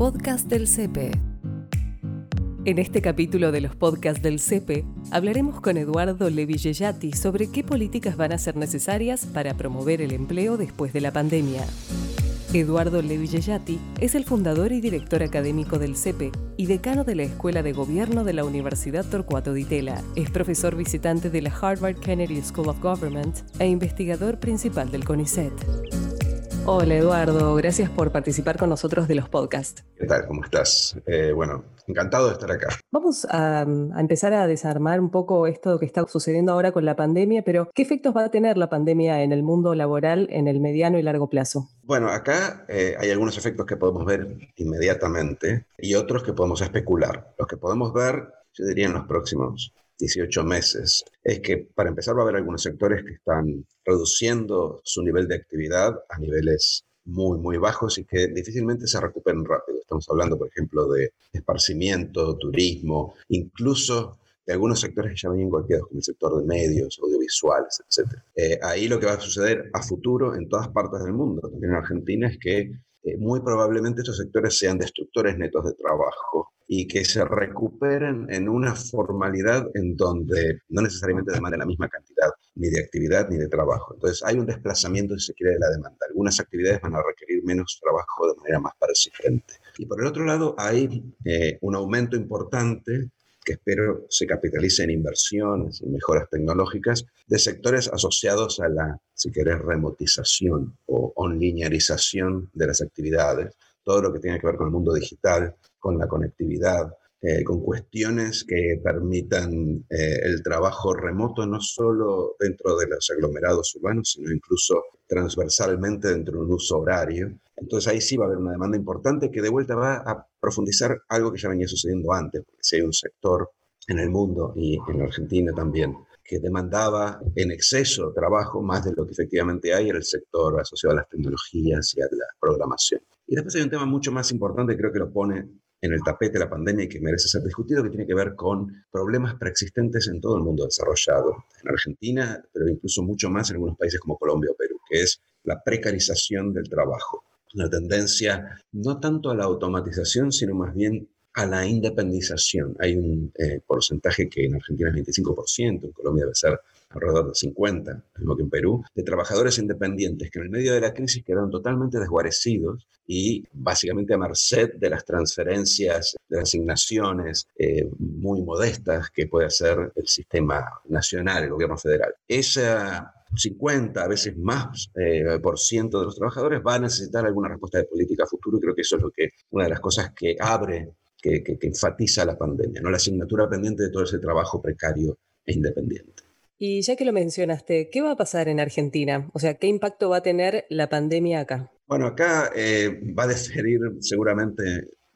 podcast del CEPE. En este capítulo de los podcasts del CEPE hablaremos con Eduardo Levillellati sobre qué políticas van a ser necesarias para promover el empleo después de la pandemia. Eduardo Levillellati es el fundador y director académico del CEPE y decano de la Escuela de Gobierno de la Universidad Torcuato Di Tella. Es profesor visitante de la Harvard Kennedy School of Government e investigador principal del CONICET. Hola Eduardo, gracias por participar con nosotros de los podcasts. ¿Qué tal? ¿Cómo estás? Eh, bueno, encantado de estar acá. Vamos a, a, empezar a desarmar un poco esto que está sucediendo ahora con la pandemia, pero ¿qué efectos va a tener la pandemia en el mundo laboral en el mediano y largo plazo? Bueno, acá eh, hay algunos efectos que podemos ver inmediatamente y otros que podemos especular. Los que podemos ver, yo diría en los próximos 18 meses, es que para empezar va a haber algunos sectores que están reduciendo su nivel de actividad a niveles muy, muy bajos y que difícilmente se recuperen rápido. Estamos hablando, por ejemplo, de esparcimiento, turismo, incluso de algunos sectores que ya venían golpeados, como el sector de medios, audiovisuales, etc. Eh, ahí lo que va a suceder a futuro en todas partes del mundo, también en Argentina, es que eh, muy probablemente estos sectores sean destructores netos de trabajo y que se recuperen en una formalidad en donde no necesariamente demanden la misma cantidad ni de actividad ni de trabajo. Entonces hay un desplazamiento, si se quiere, de la demanda. Algunas actividades van a requerir menos trabajo de manera más persistente. Y por el otro lado hay eh, un aumento importante que espero se capitalice en inversiones, en mejoras tecnológicas, de sectores asociados a la, si querés, remotización o onlinearización de las actividades, todo lo que tiene que ver con el mundo digital, con la conectividad, eh, con cuestiones que permitan eh, el trabajo remoto no solo dentro de los aglomerados urbanos, sino incluso transversalmente dentro de un uso horario. Entonces ahí sí va a haber una demanda importante que de vuelta va a profundizar algo que ya venía sucediendo antes, porque si hay un sector en el mundo y en Argentina también que demandaba en exceso trabajo más de lo que efectivamente hay, era el sector asociado a las tecnologías y a la programación. Y después hay un tema mucho más importante, creo que lo pone en el tapete la pandemia y que merece ser discutido, que tiene que ver con problemas preexistentes en todo el mundo desarrollado, en Argentina, pero incluso mucho más en algunos países como Colombia o Perú, que es la precarización del trabajo. Una tendencia no tanto a la automatización, sino más bien a la independización. Hay un eh, porcentaje que en Argentina es 25%, en Colombia debe ser alrededor de 50, lo que en Perú, de trabajadores independientes que en el medio de la crisis quedaron totalmente desguarecidos y básicamente a merced de las transferencias, de las asignaciones eh, muy modestas que puede hacer el sistema nacional, el gobierno federal. Esa 50, a veces más eh, por ciento de los trabajadores va a necesitar alguna respuesta de política futuro y creo que eso es lo que, una de las cosas que abre, que, que enfatiza la pandemia, ¿no? la asignatura pendiente de todo ese trabajo precario e independiente. Y ya que lo mencionaste, ¿qué va a pasar en Argentina? O sea, ¿qué impacto va a tener la pandemia acá? Bueno, acá eh, va a diferir seguramente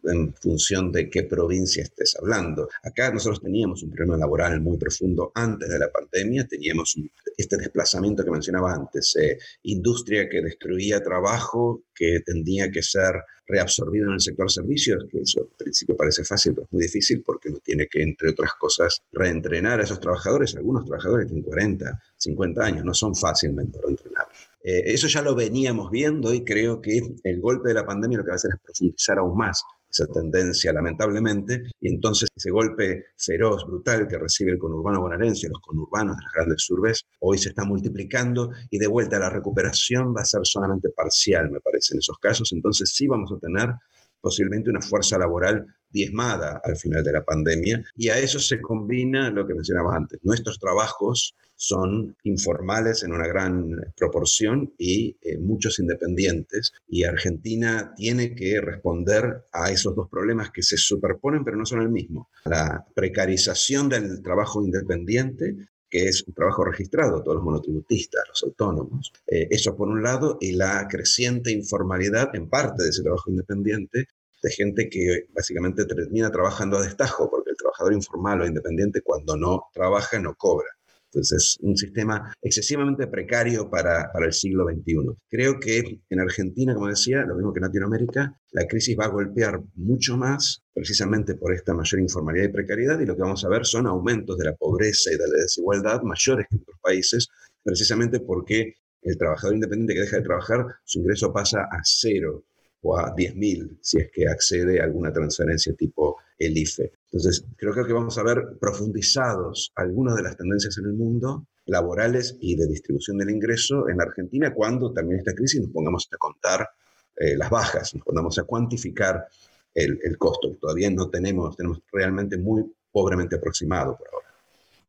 en función de qué provincia estés hablando. Acá nosotros teníamos un problema laboral muy profundo antes de la pandemia, teníamos este desplazamiento que mencionaba antes, eh, industria que destruía trabajo, que tendría que ser reabsorbido en el sector servicios, que eso al principio parece fácil, pero es muy difícil porque uno tiene que, entre otras cosas, reentrenar a esos trabajadores. Algunos trabajadores tienen 40, 50 años, no son fácilmente reentrenables. Eh, eso ya lo veníamos viendo y creo que el golpe de la pandemia lo que va a hacer es profundizar aún más esa tendencia, lamentablemente, y entonces ese golpe feroz, brutal que recibe el conurbano bonaerense, los conurbanos de las grandes urbes, hoy se está multiplicando y de vuelta la recuperación va a ser solamente parcial, me parece, en esos casos. Entonces sí vamos a tener posiblemente una fuerza laboral diezmada al final de la pandemia. Y a eso se combina lo que mencionaba antes. Nuestros trabajos son informales en una gran proporción y eh, muchos independientes. Y Argentina tiene que responder a esos dos problemas que se superponen pero no son el mismo. La precarización del trabajo independiente que es un trabajo registrado, todos los monotributistas, los autónomos. Eh, eso por un lado, y la creciente informalidad en parte de ese trabajo independiente, de gente que básicamente termina trabajando a destajo, porque el trabajador informal o independiente cuando no trabaja no cobra. Entonces es un sistema excesivamente precario para, para, el siglo XXI. Creo que en Argentina, como decía, lo mismo que en Latinoamérica, la crisis va a golpear mucho más precisamente por esta mayor informalidad y precariedad y lo que vamos a ver son aumentos de la pobreza y de la desigualdad mayores que en otros países, precisamente porque el trabajador independiente que deja de trabajar, su ingreso pasa a cero o a 10.000 si es que accede a alguna transferencia tipo el IFE. Entonces, creo, que vamos a ver profundizados algunas de las tendencias en el mundo laborales y de distribución del ingreso en Argentina cuando termine esta crisis nos pongamos a contar eh, las bajas, nos pongamos a cuantificar el, costo, todavía no tenemos, tenemos realmente muy pobremente aproximado por ahora.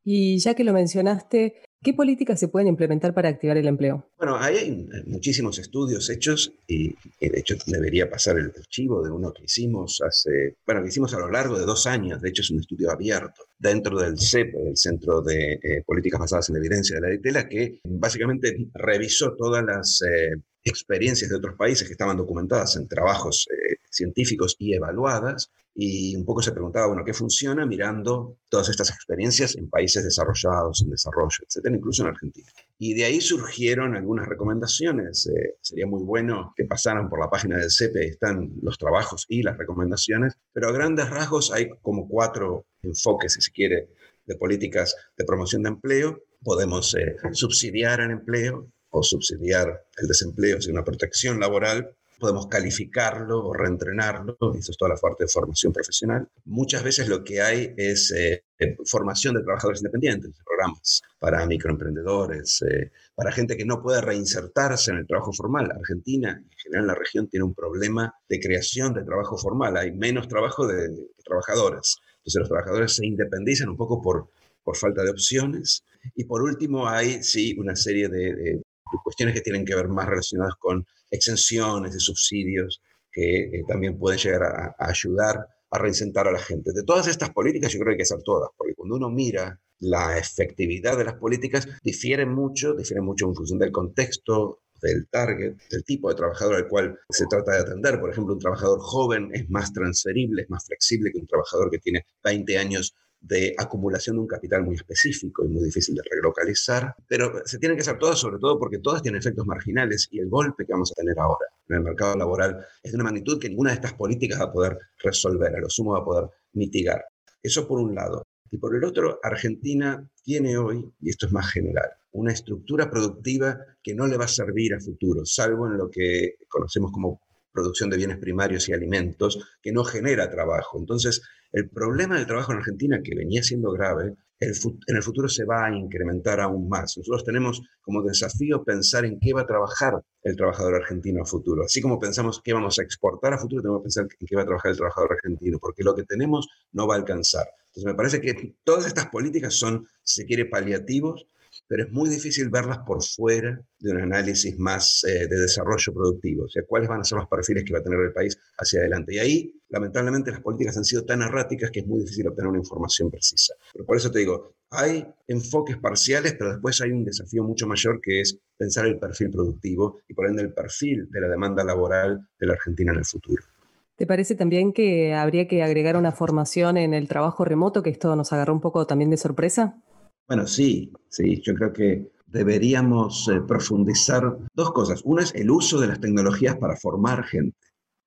Y ya que lo mencionaste, ¿qué políticas se pueden implementar para activar el empleo? Bueno, hay muchísimos estudios hechos y, de hecho debería pasar el archivo de uno que hicimos hace, bueno, que hicimos a lo largo de dos años, de hecho es un estudio abierto dentro del CEP, el Centro de eh, Políticas Basadas en la Evidencia de la DITELA, que básicamente revisó todas las eh, experiencias de otros países que estaban documentadas en trabajos eh, científicos y evaluadas y un poco se preguntaba, bueno, ¿qué funciona mirando todas estas experiencias en países desarrollados, en desarrollo, etcétera, incluso en Argentina? Y de ahí surgieron algunas recomendaciones. Eh, sería muy bueno que pasaran por la página del CEPE, están los trabajos y las recomendaciones, pero a grandes rasgos hay como cuatro enfoques, si se quiere, de políticas de promoción de empleo. Podemos eh, subsidiar el empleo o subsidiar el desempleo, sin una protección laboral podemos calificarlo o reentrenarlo, eso es toda la parte de formación profesional. Muchas veces lo que hay es eh, formación de trabajadores independientes, programas para microemprendedores, eh, para gente que no puede reinsertarse en el trabajo formal. Argentina, en general la región, tiene un problema de creación de trabajo formal, hay menos trabajo de, trabajadores. Entonces los trabajadores se independizan un poco por, por falta de opciones. Y por último hay, sí, una serie de cuestiones que tienen que ver más relacionadas con exenciones de subsidios que eh, también pueden llegar a, ayudar a reinsentar a la gente. De todas estas políticas yo creo que hay que hacer todas, porque cuando uno mira la efectividad de las políticas, difieren mucho, difieren mucho en función del contexto, del target, del tipo de trabajador al cual se trata de atender. Por ejemplo, un trabajador joven es más transferible, es más flexible que un trabajador que tiene 20 años de acumulación de un capital muy específico y muy difícil de relocalizar, pero se tienen que hacer todas, sobre todo porque todas tienen efectos marginales y el golpe que vamos a tener ahora en el mercado laboral es de una magnitud que ninguna de estas políticas va a poder resolver, a lo sumo va a poder mitigar. Eso por un lado. Y por el otro, Argentina tiene hoy, y esto es más general, una estructura productiva que no le va a servir a futuro, salvo en lo que conocemos como producción de bienes primarios y alimentos, que no genera trabajo. Entonces, el problema del trabajo en Argentina, que venía siendo grave, en el futuro se va a incrementar aún más. Nosotros tenemos como desafío pensar en qué va a trabajar el trabajador argentino a futuro. Así como pensamos qué vamos a exportar a futuro, tenemos que pensar en qué va a trabajar el trabajador argentino, porque lo que tenemos no va a alcanzar. Entonces me parece que todas estas políticas son, si se quiere, paliativos pero es muy difícil verlas por fuera de un análisis más eh, de desarrollo productivo, o sea, cuáles van a ser los perfiles que va a tener el país hacia adelante. Y ahí, lamentablemente, las políticas han sido tan erráticas que es muy difícil obtener una información precisa. Pero por eso te digo, hay enfoques parciales, pero después hay un desafío mucho mayor que es pensar el perfil productivo y por ende el perfil de la demanda laboral de la Argentina en el futuro. ¿Te parece también que habría que agregar una formación en el trabajo remoto, que esto nos agarró un poco también de sorpresa? Bueno, sí, sí, yo creo que deberíamos eh, profundizar dos cosas. Una es el uso de las tecnologías para formar gente,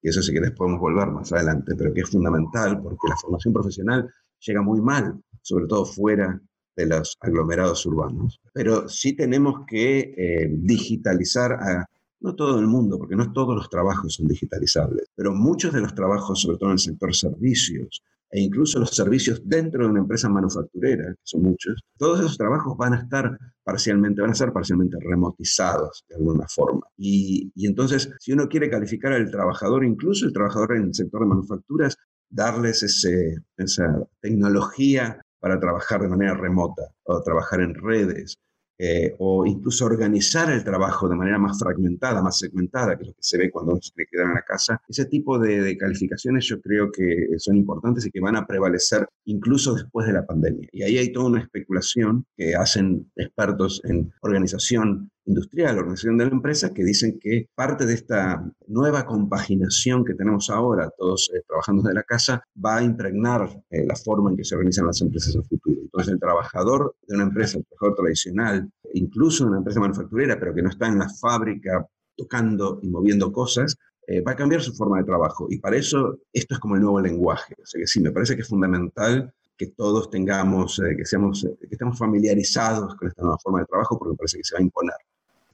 y eso sí que después podemos volver más adelante, pero que es fundamental porque la formación profesional llega muy mal, sobre todo fuera de los aglomerados urbanos. Pero sí tenemos que eh, digitalizar a no todo el mundo, porque no todos los trabajos son digitalizables, pero muchos de los trabajos, sobre todo en el sector servicios, e incluso los servicios dentro de una empresa manufacturera, que son muchos, todos esos trabajos van a estar parcialmente, van a ser parcialmente remotizados de alguna forma. Y, y entonces, si uno quiere calificar al trabajador, incluso el trabajador en el sector de manufacturas, darles ese, esa tecnología para trabajar de manera remota o trabajar en redes eh, o incluso organizar el trabajo de manera más fragmentada, más segmentada, que es lo que se ve cuando se quedar en la casa. Ese tipo de, calificaciones yo creo que son importantes y que van a prevalecer incluso después de la pandemia. Y ahí hay toda una especulación que hacen expertos en organización industrial, organización de la empresa, que dicen que parte de esta nueva compaginación que tenemos ahora, todos eh, trabajando desde la casa, va a impregnar eh, la forma en que se organizan las empresas en el futuro. Entonces, el trabajador de una empresa, el trabajador tradicional, incluso de una empresa manufacturera, pero que no está en la fábrica tocando y moviendo cosas, eh, va a cambiar su forma de trabajo. Y para eso, esto es como el nuevo lenguaje. O sea que sí, me parece que es fundamental que todos tengamos, que, seamos, que estemos familiarizados con esta nueva forma de trabajo, porque me parece que se va a imponer.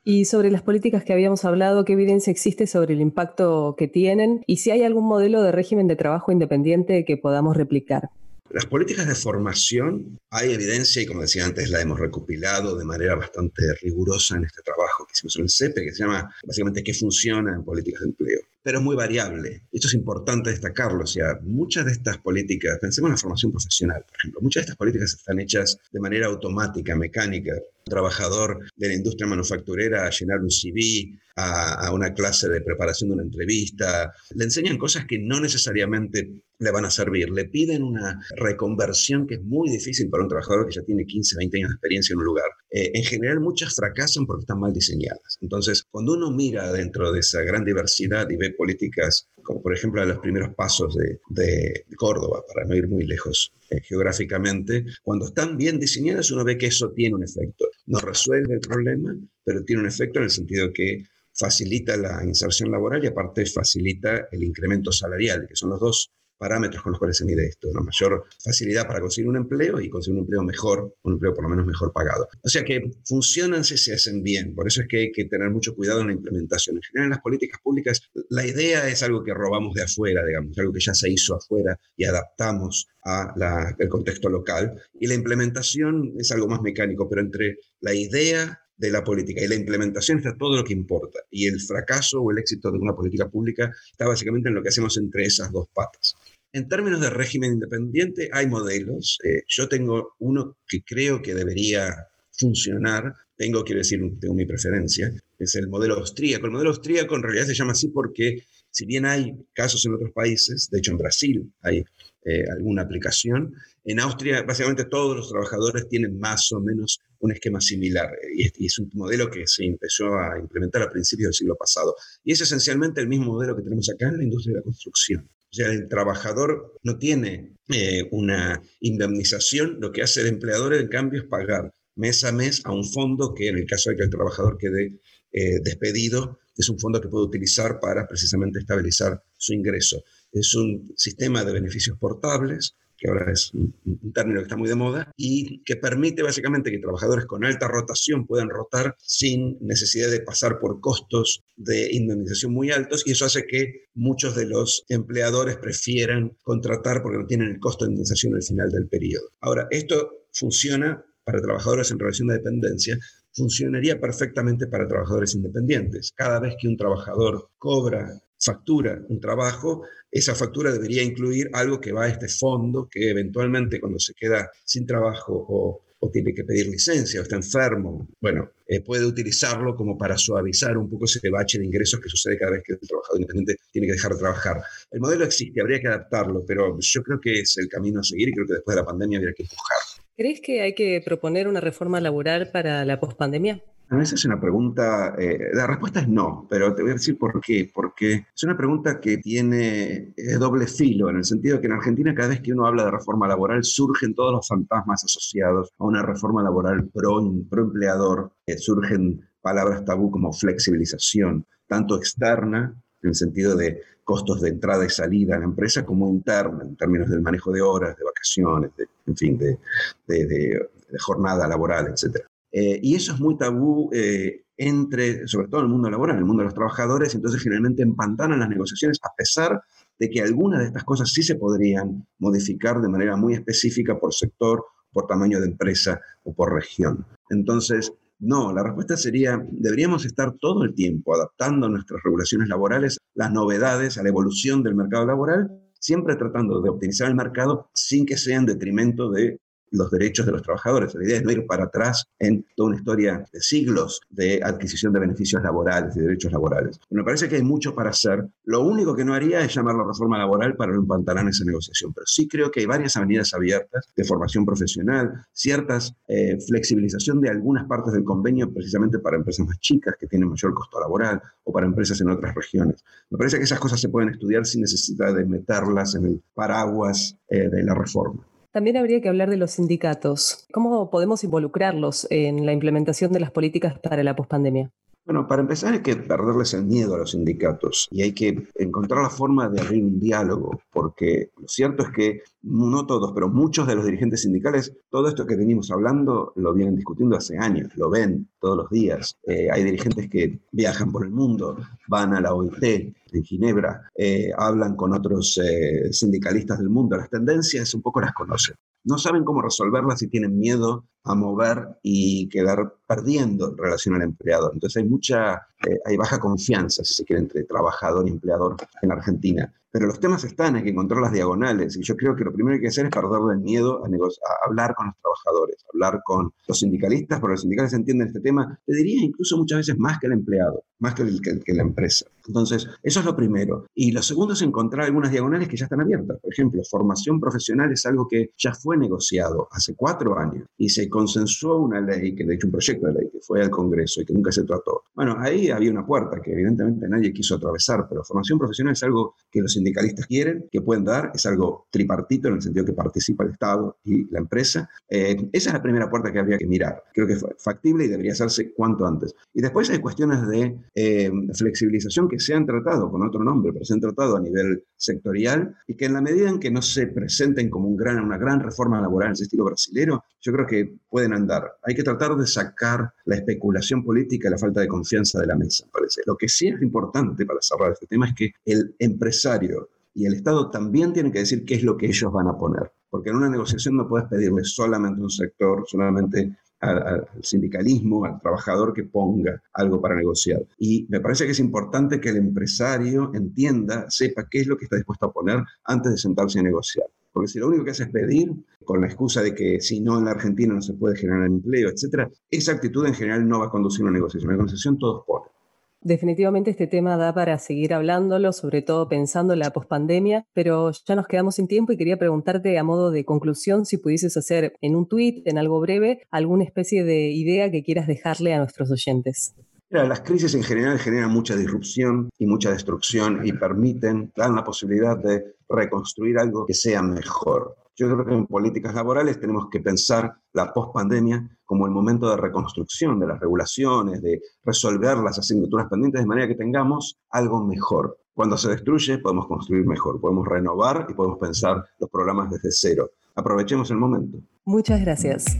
Y sobre las políticas que habíamos hablado, ¿qué evidencia existe sobre el impacto que tienen y si hay algún modelo de régimen de trabajo independiente que podamos replicar? Las políticas de formación, hay evidencia, y como decía antes, la hemos recopilado de manera bastante rigurosa en este trabajo que hicimos en el CEPE, que se llama básicamente qué funciona en políticas de empleo. Pero es muy variable. Esto es importante destacarlo. O sea, muchas de estas políticas, pensemos en la formación profesional, por ejemplo, muchas de estas políticas están hechas de manera automática, mecánica. Un trabajador de la industria manufacturera a llenar un CV, a, a, una clase de preparación de una entrevista, le enseñan cosas que no necesariamente le van a servir. Le piden una reconversión que es muy difícil para un trabajador que ya tiene 15, 20 años de experiencia en un lugar. Eh, en general, muchas fracasan porque están mal diseñadas. Entonces, cuando uno mira dentro de esa gran diversidad y ve políticas como por ejemplo los primeros pasos de, de Córdoba, para no ir muy lejos eh, geográficamente, cuando están bien diseñadas uno ve que eso tiene un efecto. No resuelve el problema, pero tiene un efecto en el sentido que facilita la inserción laboral y aparte facilita el incremento salarial, que son los dos parámetros con los cuales se mide esto, una mayor facilidad para conseguir un empleo y conseguir un empleo mejor, un empleo por lo menos mejor pagado. O sea que funcionan si se hacen bien, por eso es que hay que tener mucho cuidado en la implementación. En general, en las políticas públicas, la idea es algo que robamos de afuera, digamos, algo que ya se hizo afuera y adaptamos al contexto local, y la implementación es algo más mecánico, pero entre la idea de la política y la implementación está todo lo que importa. Y el fracaso o el éxito de una política pública está básicamente en lo que hacemos entre esas dos patas. En términos de régimen independiente, hay modelos. Eh, yo tengo uno que creo que debería funcionar. Tengo, quiero decir, tengo mi preferencia. Es el modelo austríaco. El modelo austríaco en realidad se llama así porque, si bien hay casos en otros países, de hecho en Brasil hay eh, alguna aplicación. En Austria, básicamente todos los trabajadores tienen más o menos un esquema similar y es, un modelo que se empezó a implementar a principios del siglo pasado. Y es esencialmente el mismo modelo que tenemos acá en la industria de la construcción. O sea, el trabajador no tiene eh, una indemnización, lo que hace el empleador en cambio es pagar mes a mes a un fondo que en el caso de que el trabajador quede eh, despedido, es un fondo que puede utilizar para precisamente estabilizar su ingreso. Es un sistema de beneficios portables, que ahora es un, término que está muy de moda, y que permite básicamente que trabajadores con alta rotación puedan rotar sin necesidad de pasar por costos de indemnización muy altos, y eso hace que muchos de los empleadores prefieran contratar porque no tienen el costo de indemnización al final del periodo. Ahora, esto funciona para trabajadores en relación de dependencia, funcionaría perfectamente para trabajadores independientes. Cada vez que un trabajador cobra factura un trabajo, esa factura debería incluir algo que va a este fondo que eventualmente cuando se queda sin trabajo o, tiene que pedir licencia o está enfermo, bueno, eh, puede utilizarlo como para suavizar un poco ese bache de ingresos que sucede cada vez que el trabajador independiente tiene que dejar de trabajar. El modelo existe, habría que adaptarlo, pero yo creo que es el camino a seguir y creo que después de la pandemia habría que empujarlo. ¿Crees que hay que proponer una reforma laboral para la pospandemia? A veces es una pregunta, eh, la respuesta es no, pero te voy a decir por qué. Porque es una pregunta que tiene doble filo, en el sentido que en Argentina cada vez que uno habla de reforma laboral surgen todos los fantasmas asociados a una reforma laboral pro, pro empleador, eh, surgen palabras tabú como flexibilización, tanto externa, en el sentido de costos de entrada y salida a la empresa, como interna, en términos del manejo de horas, de vacaciones, en fin, de, de, de jornada laboral, etc. Eh, y eso es muy tabú eh, entre, sobre todo en el mundo laboral, en el mundo de los trabajadores, entonces generalmente empantanan las negociaciones a pesar de que algunas de estas cosas sí se podrían modificar de manera muy específica por sector, por tamaño de empresa o por región. Entonces, no, la respuesta sería, deberíamos estar todo el tiempo adaptando nuestras regulaciones laborales, las novedades, a la evolución del mercado laboral, siempre tratando de optimizar el mercado sin que sea en detrimento de los derechos de los trabajadores. La idea es no ir para atrás en toda una historia de siglos de adquisición de beneficios laborales y derechos laborales. Me parece que hay mucho para hacer. Lo único que no haría es llamarlo reforma laboral para no empantanar esa negociación, pero sí creo que hay varias avenidas abiertas de formación profesional, ciertas eh, flexibilización de algunas partes del convenio precisamente para empresas más chicas que tienen mayor costo laboral o para empresas en otras regiones. Me parece que esas cosas se pueden estudiar sin necesidad de meterlas en el paraguas eh, de la reforma. También habría que hablar de los sindicatos. ¿Cómo podemos involucrarlos en la implementación de las políticas para la pospandemia? Bueno, para empezar hay que perderles el miedo a los sindicatos y hay que encontrar la forma de abrir un diálogo, porque lo cierto es que no todos, pero muchos de los dirigentes sindicales, todo esto que venimos hablando lo vienen discutiendo hace años, lo ven todos los días. Eh, hay dirigentes que viajan por el mundo, van a la OIT en Ginebra, eh, hablan con otros eh, sindicalistas del mundo. Las tendencias un poco las conocen. No saben cómo resolverlas y tienen miedo a mover y quedar perdiendo en relación al empleador. Entonces hay mucha, hay baja confianza, si se quiere, entre trabajador y empleador en Argentina. Pero los temas están, hay que encontrar las diagonales. Y yo creo que lo primero que hay que hacer es perderle el miedo a, a hablar con los trabajadores, hablar con los sindicalistas, porque los sindicales entienden este tema, te diría incluso muchas veces más que el empleado, más que, el, la empresa. Entonces, eso es lo primero. Y lo segundo es encontrar algunas diagonales que ya están abiertas. Por ejemplo, formación profesional es algo que ya fue negociado hace cuatro años y se consensuó una ley, que de hecho un proyecto de ley que fue al Congreso y que nunca se trató. Bueno, ahí había una puerta que evidentemente nadie quiso atravesar, pero formación profesional es algo que los sindicalistas quieren, que pueden dar, es algo tripartito en el sentido que participa el Estado y la empresa. Eh, esa es la primera puerta que habría que mirar. Creo que es factible y debería hacerse cuanto antes. Y después hay cuestiones de eh, flexibilización que se han tratado con otro nombre, pero se han tratado a nivel sectorial y que en la medida en que no se presenten como una gran reforma laboral en ese estilo brasilero, yo creo que pueden andar. Hay que tratar de sacar la especulación política y la falta de confianza de la mesa, parece. Lo que sí es importante para cerrar este tema es que el empresario y el Estado también tienen que decir qué es lo que ellos van a poner. Porque en una negociación no puedes pedirle solamente un sector, solamente al, sindicalismo, al trabajador que ponga algo para negociar. Y me parece que es importante que el empresario entienda, sepa qué es lo que está dispuesto a poner antes de sentarse a negociar. Porque si lo único que hace es pedir, con la excusa de que si no en la Argentina no se puede generar empleo, etc., esa actitud en general no va a conducir a una negociación. En la negociación todos ponen. Definitivamente este tema da para seguir hablándolo, sobre todo pensando en la pospandemia, pero ya nos quedamos sin tiempo y quería preguntarte a modo de conclusión si pudieses hacer en un tuit, en algo breve, alguna especie de idea que quieras dejarle a nuestros oyentes. las crisis en general generan mucha disrupción y mucha destrucción y permiten, dan la posibilidad de reconstruir algo que sea mejor. Yo creo que en políticas laborales tenemos que pensar la pospandemia como el momento de reconstrucción de las regulaciones, de resolver las asignaturas pendientes de manera que tengamos algo mejor. Cuando se destruye podemos construir mejor, podemos renovar y podemos pensar los programas desde cero. Aprovechemos el momento. Muchas gracias.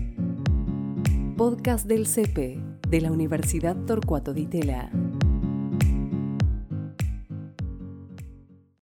Podcast del CP de la Universidad Torcuato Di Tella.